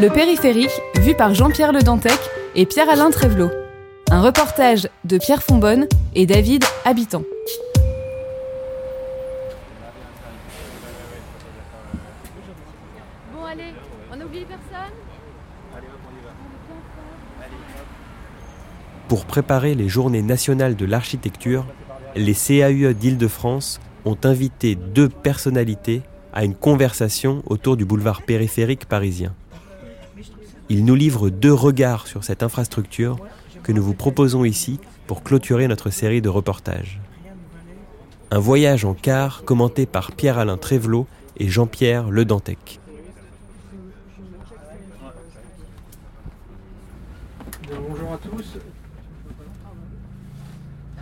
Le périphérique, vu par Jean-Pierre Le Dantec et Pierre-Alain Trévelot. Un reportage de Pierre Fonbonne et David Habitant. Bon allez, on n'oublie personne Pour préparer les Journées nationales de l'architecture, les CAUE d'Île-de-France ont invité deux personnalités à une conversation autour du boulevard périphérique parisien. Ils nous livrent deux regards sur cette infrastructure que nous vous proposons ici pour clôturer notre série de reportages. Un voyage en car commenté par Pierre-Alain Trévelot et Jean-Pierre Le Dantec. Bonjour à tous.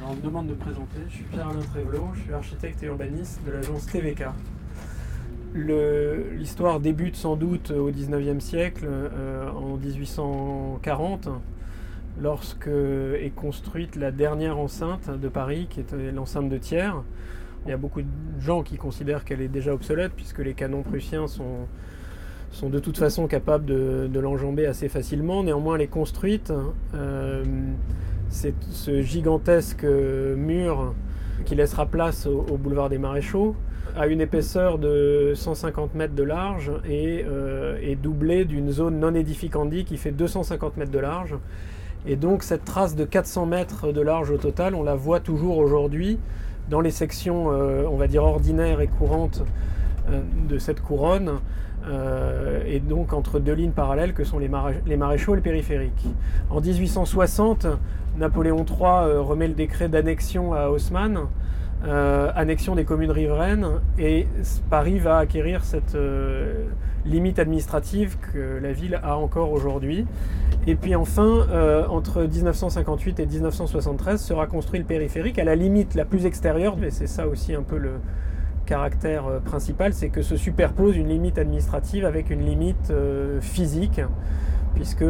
On me demande de me présenter. Je suis Pierre-Alain Trévelot, je suis architecte et urbaniste de l'agence TVK. L'histoire débute sans doute au 19e siècle, euh, en 1840, lorsque est construite la dernière enceinte de Paris, qui était l'enceinte de Thiers. Il y a beaucoup de gens qui considèrent qu'elle est déjà obsolète, puisque les canons prussiens sont, sont de toute façon capables de, l'enjamber assez facilement. Néanmoins, elle est construite. euh, c'est ce gigantesque mur qui laissera place au boulevard des Maréchaux a une épaisseur de 150 mètres de large et euh, est doublé d'une zone non édificandi qui fait 250 mètres de large. Et donc cette trace de 400 mètres de large au total, on la voit toujours aujourd'hui dans les sections, euh, on va dire, ordinaires et courantes euh, de cette couronne, euh, et donc entre deux lignes parallèles que sont les, les maréchaux et le périphérique. En 1860, Napoléon III euh, remet le décret d'annexion à Haussmann, euh, annexion des communes riveraines, et Paris va acquérir cette euh, limite administrative que la ville a encore aujourd'hui. Et puis enfin, euh, entre 1958 et 1973, sera construit le périphérique à la limite la plus extérieure, mais c'est ça aussi un peu le caractère principal, c'est que se superpose une limite administrative avec une limite physique, puisque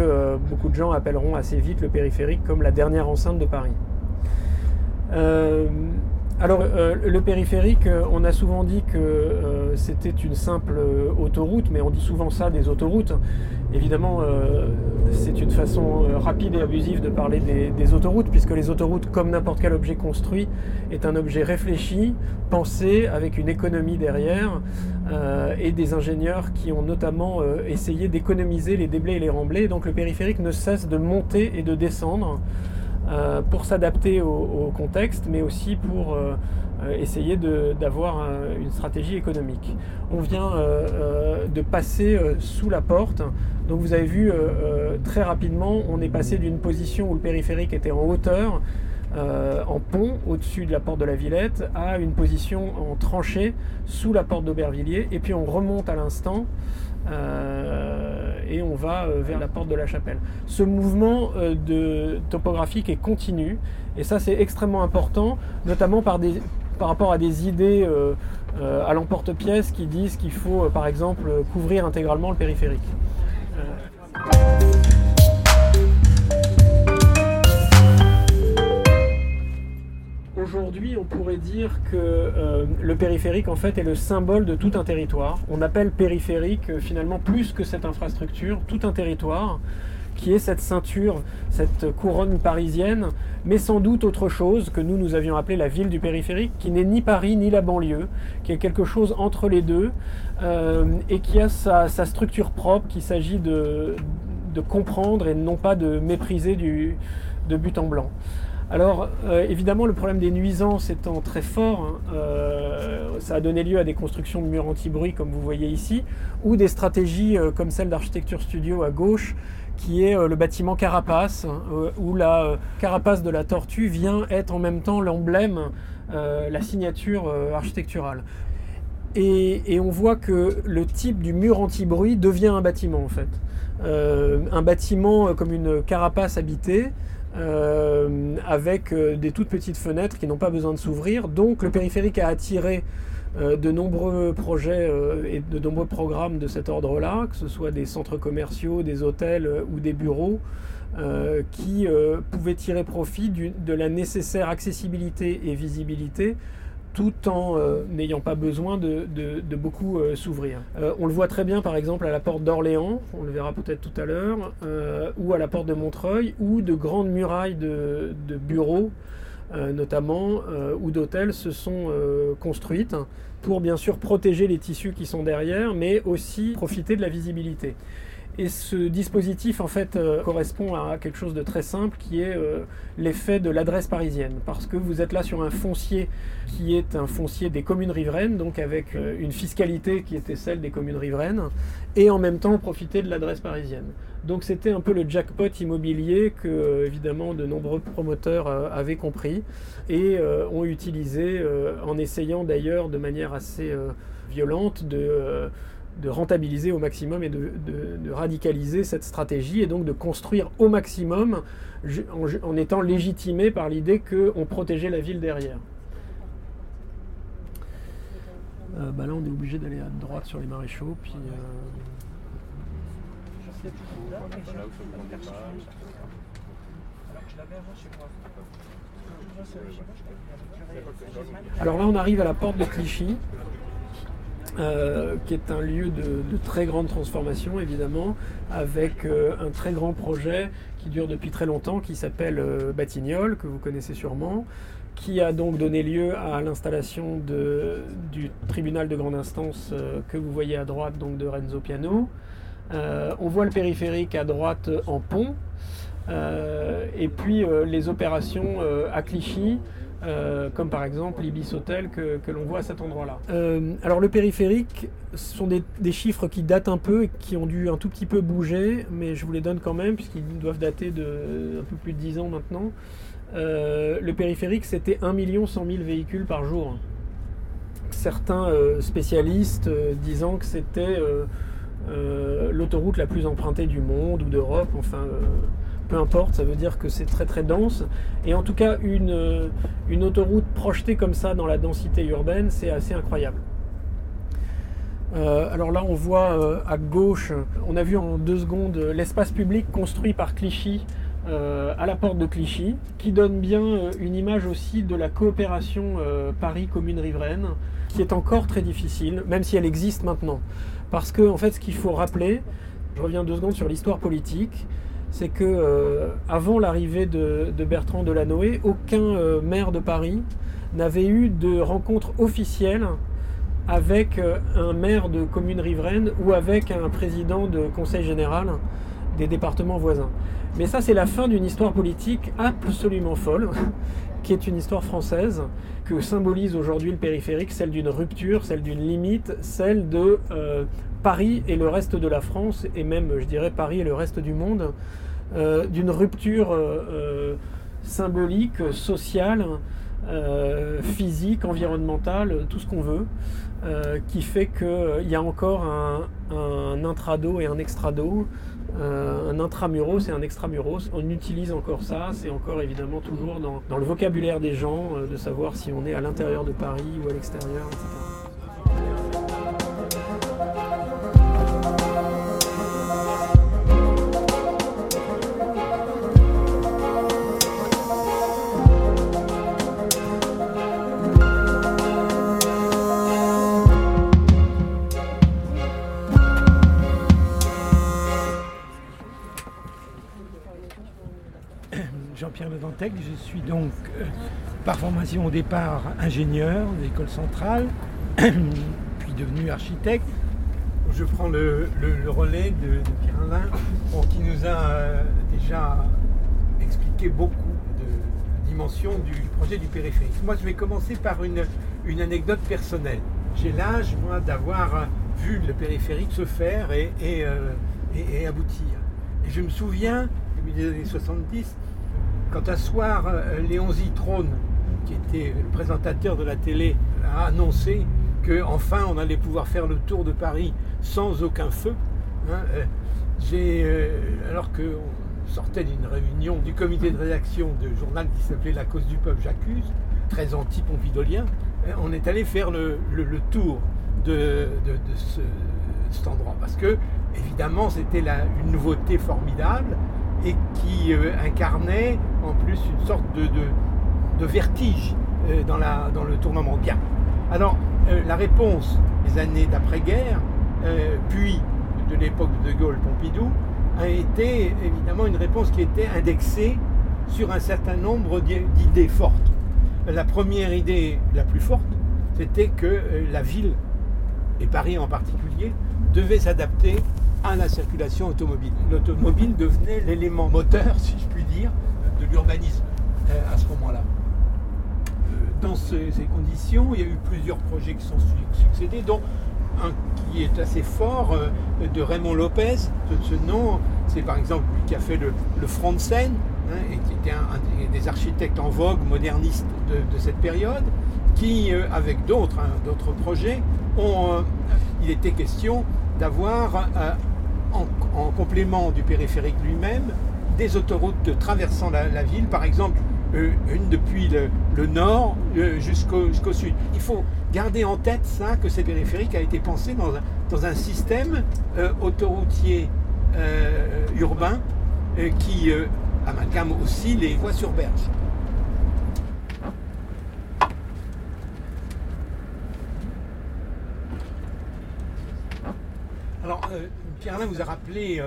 beaucoup de gens appelleront assez vite le périphérique comme la dernière enceinte de Paris. Alors, euh, le périphérique, euh, on a souvent dit que euh, c'était une simple autoroute, mais on dit souvent ça des autoroutes. Évidemment, c'est une façon rapide et abusive de parler des, des autoroutes, puisque les autoroutes, comme n'importe quel objet construit, est un objet réfléchi, pensé, avec une économie derrière, et des ingénieurs qui ont notamment essayé d'économiser les déblais et les remblais. Donc le périphérique ne cesse de monter et de descendre euh, pour s'adapter au, au contexte, mais aussi pour euh, essayer d'avoir un- une stratégie économique. On vient euh, euh, de passer euh, sous la porte. Donc vous avez vu très rapidement, on est passé d'une position où le périphérique était en hauteur, euh, en pont au-dessus de la porte de la Villette, à une position en tranchée sous la porte d'Aubervilliers. Et puis on remonte à l'instant euh, et on va euh, vers la porte de la chapelle. Ce mouvement topographique est continu et ça c'est extrêmement important, notamment par, rapport à des idées à l'emporte-pièce qui disent qu'il faut par exemple couvrir intégralement le périphérique. Aujourd'hui, on pourrait dire que euh, le périphérique, en fait, est le symbole de tout un territoire. On appelle périphérique, euh, finalement, plus que cette infrastructure, tout un territoire, qui est cette ceinture, cette couronne parisienne, mais sans doute autre chose que nous, nous avions appelé la ville du périphérique, qui n'est ni Paris ni la banlieue, qui est quelque chose entre les deux, euh, et qui a sa, structure propre, qu'il s'agit de, comprendre et non pas de mépriser de but en blanc. Alors, euh, évidemment, le problème des nuisances étant très fort, euh, ça a donné lieu à des constructions de murs anti-bruit, comme vous voyez ici, ou des stratégies euh, comme celle d'Architecture Studio à gauche, qui est le bâtiment Carapace, hein, où la carapace de la tortue vient être en même temps l'emblème la signature architecturale. Et, on voit que le type du mur anti-bruit devient un bâtiment en fait. un bâtiment comme une carapace habitée, avec des toutes petites fenêtres qui n'ont pas besoin de s'ouvrir. Donc le périphérique a attiré euh, de nombreux projets euh, et de nombreux programmes de cet ordre-là, que ce soit des centres commerciaux, des hôtels euh, ou des bureaux, qui pouvaient tirer profit de la nécessaire accessibilité et visibilité tout en n'ayant pas besoin de, beaucoup s'ouvrir. on le voit très bien par exemple à la porte d'Orléans, on le verra peut-être tout à l'heure, ou à la porte de Montreuil, où de grandes murailles de, bureaux notamment, ou d'hôtels se sont construites pour bien sûr protéger les tissus qui sont derrière, mais aussi profiter de la visibilité. Et ce dispositif, en fait, euh, correspond à quelque chose de très simple qui est euh, l'effet de l'adresse parisienne. Parce que vous êtes là sur un foncier qui est un foncier des communes riveraines, donc avec euh, une fiscalité qui était celle des communes riveraines, et en même temps profiter de l'adresse parisienne. Donc c'était un peu le jackpot immobilier que, évidemment, de nombreux promoteurs avaient compris et ont utilisé en essayant d'ailleurs de manière assez violente de de rentabiliser au maximum et de, radicaliser cette stratégie et donc de construire au maximum en, étant légitimé par l'idée qu'on protégeait la ville derrière. Euh, bah là on est obligé d'aller à droite sur les maréchaux puis euh, alors là on arrive à la porte de Clichy euh, qui est un lieu de, très grande transformation évidemment, avec euh, un très grand projet qui dure depuis très longtemps, qui s'appelle euh, Batignolles, que vous connaissez sûrement, qui a donc donné lieu à l'installation du tribunal de grande instance que vous voyez à droite, donc de Renzo Piano. on voit le périphérique à droite en pont, et puis les opérations à Clichy, euh, comme par exemple l'Ibis Hotel que, l'on voit à cet endroit-là. Euh, alors le périphérique, ce sont des, chiffres qui datent un peu et qui ont dû un tout petit peu bouger, mais je vous les donne quand même puisqu'ils doivent dater de un peu plus de 10 ans maintenant. Euh, le périphérique, c'était 1 100 000 véhicules par jour. Certains spécialistes disant que c'était l'autoroute la plus empruntée du monde ou d'Europe, enfin peu importe, ça veut dire que c'est très très dense. Et en tout cas, une, euh, une autoroute projetée comme ça dans la densité urbaine, c'est assez incroyable. Euh, alors là, on voit euh, à gauche, on a vu en deux secondes l'espace public construit par Clichy à la porte de Clichy, qui donne bien une image aussi de la coopération Paris commune riveraine, qui est encore très difficile, même si elle existe maintenant. Parce que, en fait, ce qu'il faut rappeler, je reviens deux secondes sur l'histoire politique, c'est que euh, avant l'arrivée de, Bertrand Delanoë, aucun euh, maire de Paris n'avait eu de rencontre officielle avec euh, un maire de commune riveraine ou avec un président de conseil général des départements voisins. Mais ça, c'est la fin d'une histoire politique absolument folle, qui est une histoire française, que symbolise aujourd'hui le périphérique, celle d'une rupture, celle d'une limite, celle de Paris et le reste de la France, et même, je dirais, Paris et le reste du monde, euh, d'une rupture euh, euh, symbolique, sociale, physique, environnementale, tout ce qu'on veut, qui fait qu'il y a encore un, intrado et un extrado, un intramuros et un extramuros. On utilise encore ça, c'est encore évidemment toujours dans, dans, le vocabulaire des gens de savoir si on est à l'intérieur de Paris ou à l'extérieur, etc. Je suis donc euh, par formation au départ ingénieur de l'école centrale, puis devenu architecte. Je prends le, relais de, Pierre Alain, qui nous a euh, déjà expliqué beaucoup de dimensions du projet du périphérique. Moi, je vais commencer par une, anecdote personnelle. J'ai l'âge, d'avoir vu le périphérique se faire et, et, euh, aboutir. Et je me souviens, milieu des années 70, quand un soir euh, Léon Zitrone qui était le présentateur de la télé, a annoncé qu'enfin on allait pouvoir faire le tour de Paris sans aucun feu. Hein, j'ai, alors qu'on sortait d'une réunion du comité de rédaction de journal qui s'appelait La cause du peuple, j'accuse, très anti-pompidolien, on est allé faire le, tour de, cet endroit parce que, évidemment, c'était une nouveauté formidable et qui euh, incarnait en plus une sorte de, vertige euh, dans, la, dans, le tournement bien. Alors, euh, la réponse des années d'après-guerre, puis de l'époque de De Gaulle-Pompidou, a été évidemment une réponse qui était indexée sur un certain nombre d'idées fortes. La première idée la plus forte, c'était que la ville, et Paris en particulier, devait s'adapter à la circulation automobile. L'automobile devenait l'élément moteur, si je puis dire, de l'urbanisme euh, à ce moment-là. Euh, dans ces, conditions, il y a eu plusieurs projets qui sont succédés, dont un qui est assez fort euh, de Raymond Lopez. Ce, nom, c'est par exemple lui qui a fait le, front de hein, et qui était un, des architectes en vogue modernistes de, cette période, qui, avec d'autres hein, d'autres projets, ont, il était question d'avoir en, complément du périphérique lui-même, des autoroutes traversant la, ville, par exemple euh, une depuis le, nord euh, jusqu'au sud. Il faut garder en tête ça, que ce périphérique a été pensé dans un, système euh, autoroutier urbain qui amalgame aussi les voies sur berge. Alors, Pierre-Alain vous a rappelé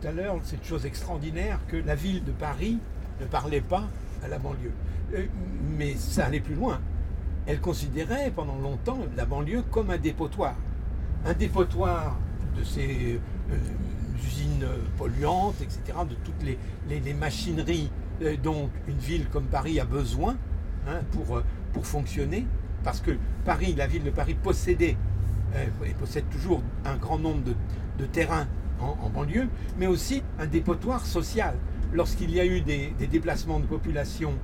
tout à l'heure cette chose extraordinaire que la ville de Paris ne parlait pas à la banlieue. Euh, mais ça allait plus loin. Elle considérait pendant longtemps la banlieue comme un dépotoir. Un dépotoir de ces euh, usines polluantes, etc., de toutes les, machineries dont une ville comme Paris a besoin hein, pour, pour fonctionner. Parce que Paris, la ville de Paris possédait et possède toujours un grand nombre de, de terrain en, banlieue, mais aussi un dépotoir social. Lorsqu'il y a eu des, déplacements de population,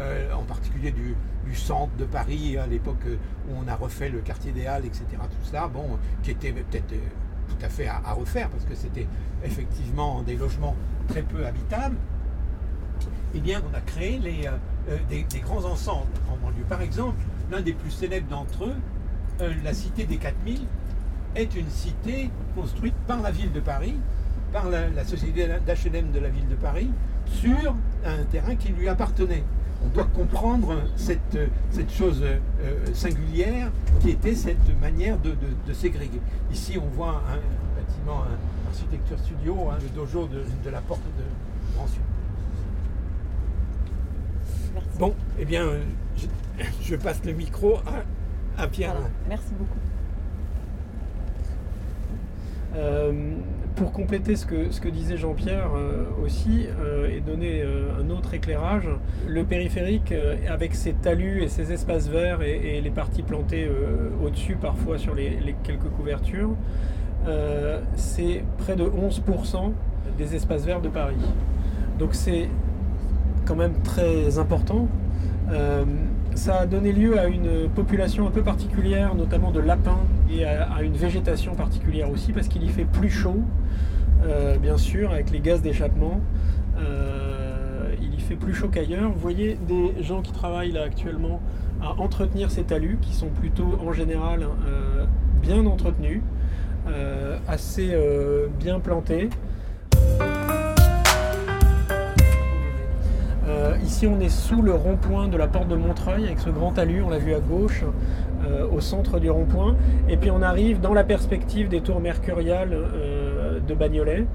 euh, en particulier du, centre de Paris, à l'époque où on a refait le quartier des Halles, etc., tout ça, bon, qui était peut-être euh, tout à fait à, refaire, parce que c'était effectivement des logements très peu habitables, eh bien, on a créé euh, des, grands ensembles en banlieue. Par exemple, l'un des plus célèbres d'entre eux, la cité des 4000, est une cité construite par la ville de Paris, par la, société d'HLM de la ville de Paris, sur un terrain qui lui appartenait. On doit comprendre cette, cette chose euh, singulière qui était cette manière de, ségréguer. Ici, on voit un, bâtiment, un architecture studio, hein, le dojo de, la porte de Grand Sud. Bon, eh bien, euh, je, passe le micro à, Pierre. Merci beaucoup. Euh, pour compléter ce que, disait Jean-Pierre euh, aussi euh, et donner un autre éclairage, le périphérique, avec ses talus et ses espaces verts et, les parties plantées au-dessus parfois sur les, quelques couvertures, c'est près de 11% des espaces verts de Paris. Donc c'est quand même très important ça a donné lieu à une population un peu particulière, notamment de lapins, et à, une végétation particulière aussi, parce qu'il y fait plus chaud, euh, bien sûr, avec les gaz d'échappement. Euh, il y fait plus chaud qu'ailleurs. Vous voyez des gens qui travaillent là actuellement à entretenir ces talus, qui sont plutôt en général euh, bien entretenus, assez bien plantés. Ici, on est sous le rond-point de la porte de Montreuil avec ce grand talus, on l'a vu à gauche, au centre du rond-point. Et puis on arrive dans la perspective des tours mercuriales euh, de Bagnolet.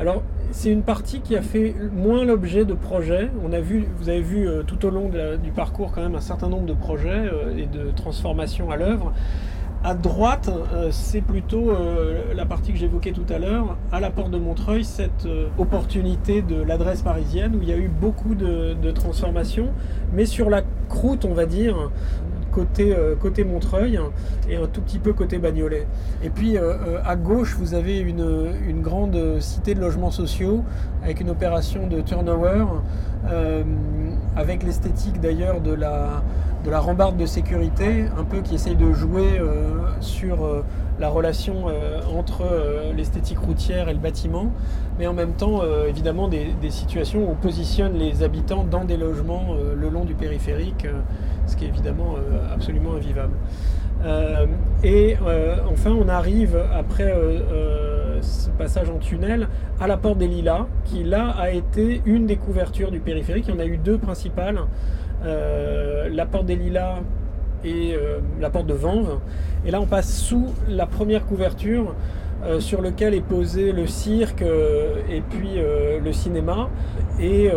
alors, c'est une partie qui a fait moins l'objet de projets. On a vu, vous avez vu tout au long du parcours quand même un certain nombre de projets et de transformations à l'œuvre. À droite, euh, c'est plutôt euh, la partie que j'évoquais tout à l'heure, à la porte de Montreuil, cette euh, opportunité de l'adresse parisienne où il y a eu beaucoup de, transformations, mais sur la croûte, on va dire, côté, côté Montreuil et un tout petit peu côté Bagnolet. Et puis à gauche, vous avez une, une, grande cité de logements sociaux avec une opération de turnover, avec l'esthétique d'ailleurs de la, de la rambarde de sécurité, un peu qui essaye de jouer sur la relation entre l'esthétique routière et le bâtiment, mais en même temps, évidemment, des, des, situations où on positionne les habitants dans des logements le long du périphérique ce qui est évidemment euh, absolument invivable. Euh, et euh, enfin, on arrive après ce passage en tunnel à la porte des Lilas, qui là a été une des couvertures du périphérique. Il y en a eu deux principales. La porte des Lilas et la porte de Vanves. Et là, on passe sous la première couverture euh, sur lequel est posé le cirque euh, et puis euh, le cinéma. Et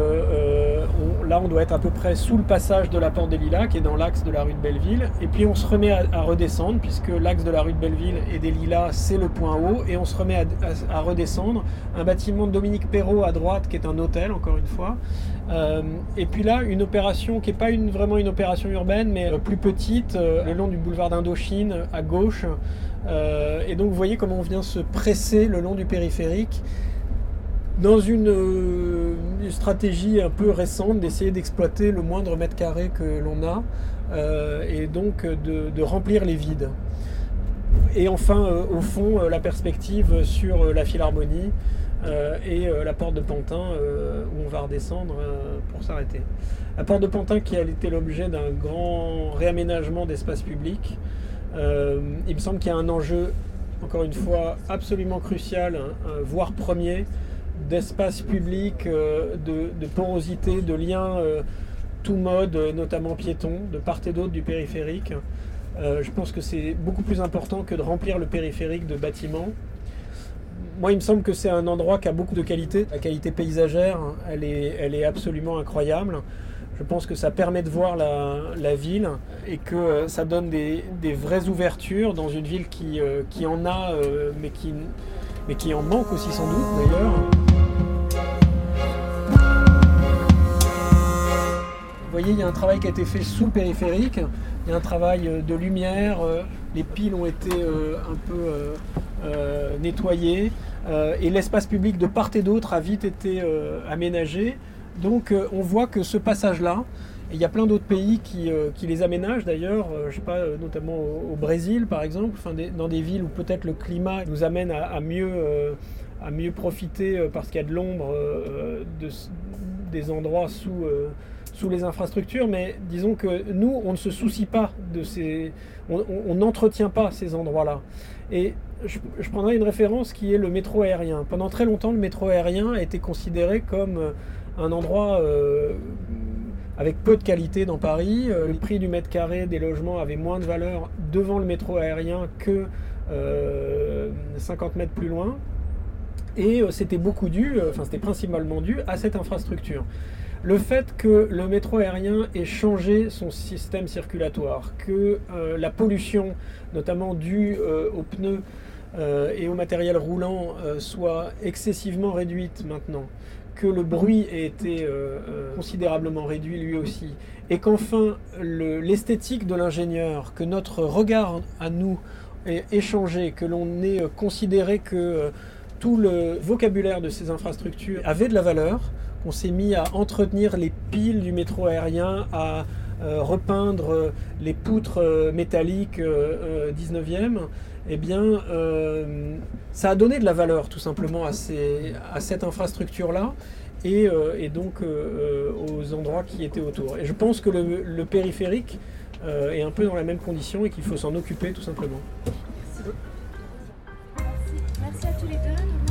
là, on doit être à peu près sous le passage de la Porte des Lilas, qui est dans l'axe de la rue de Belleville. Et puis on se remet à, redescendre, puisque l'axe de la rue de Belleville et des Lilas, c'est le point haut. Et on se remet à, redescendre. Un bâtiment de Dominique Perrault à droite, qui est un hôtel, encore une fois. et puis là, une opération qui n'est pas une, vraiment une opération urbaine, mais plus petite, le long du boulevard d'Indochine, à gauche. Euh, et donc vous voyez comment on vient se presser le long du périphérique dans une, euh, stratégie un peu récente d'essayer d'exploiter le moindre mètre carré que l'on a euh, et donc de, remplir les vides. Et enfin, au fond, la perspective sur la Philharmonie et la porte de Pantin où on va redescendre pour s'arrêter. La porte de Pantin qui a été l'objet d'un grand réaménagement d'espace public euh, il me semble qu'il y a un enjeu, encore une fois, absolument crucial, hein, voire premier, d'espace public, euh, de, porosité, de liens euh, tout mode, notamment piétons, de part et d'autre du périphérique. je pense que c'est beaucoup plus important que de remplir le périphérique de bâtiments. Moi, il me semble que c'est un endroit qui a beaucoup de qualité. La qualité paysagère, hein, elle est, elle est absolument incroyable. Je pense que ça permet de voir la, ville et que euh, ça donne des, vraies ouvertures dans une ville qui, euh, qui en a, euh, mais, qui, mais qui en manque aussi sans doute d'ailleurs. Vous voyez, il y a un travail qui a été fait sous périphérique, il y a un travail de lumière, les piles ont été un peu nettoyées et l'espace public de part et d'autre a vite été aménagé. Donc euh, on voit que ce passage-là, il y a plein d'autres pays qui, euh, les aménagent d'ailleurs, euh, je sais pas, notamment au, Brésil par exemple, dans des villes où peut-être le climat nous amène à, mieux, à mieux profiter parce qu'il y a de l'ombre des endroits sous, sous les infrastructures, mais disons que nous, on ne se soucie pas de ces... On n'entretient pas ces endroits-là. Et je, prendrai une référence qui est le métro aérien. Pendant très longtemps, le métro aérien a été considéré comme un endroit euh, avec peu de qualité dans Paris. Euh, le prix du mètre carré des logements avait moins de valeur devant le métro aérien que 50 euh, mètres plus loin. Et c'était beaucoup dû, enfin c'était principalement dû à cette infrastructure. Le fait que le métro aérien ait changé son système circulatoire, que la pollution, notamment due aux pneus et au matériel roulant, soit excessivement réduite maintenant, que le bruit ait été euh, euh, considérablement réduit lui aussi, et qu'enfin l'esthétique de l'ingénieur, que notre regard à nous ait changé, que l'on ait considéré que euh, tout le vocabulaire de ces infrastructures avait de la valeur, qu'on s'est mis à entretenir les piles du métro aérien, à repeindre les poutres métalliques 19e, eh bien, euh, ça a donné de la valeur tout simplement à, cette infrastructure-là et, euh, donc euh, aux endroits qui étaient autour. Et je pense que le, périphérique est un peu dans la même condition et qu'il faut s'en occuper tout simplement. Merci. à tous les deux.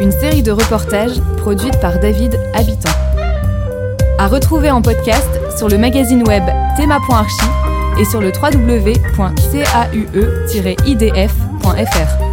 Une série de reportages produite par David Habitant. À retrouver en podcast sur le magazine web thema.archi et sur le www.caue-idf.fr.